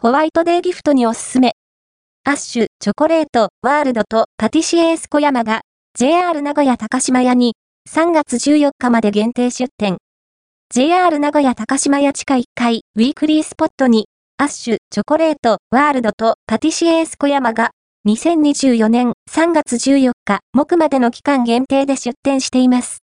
ホワイトデーギフトにおすすめ。アッシュ、チョコレート、ワールドとパティシエース小山が JR 名古屋高島屋に3月14日まで限定出店。JR 名古屋高島屋地下1階ウィークリースポットにアッシュ、チョコレート、ワールドとパティシエース小山が2024年3月14日木までの期間限定で出店しています。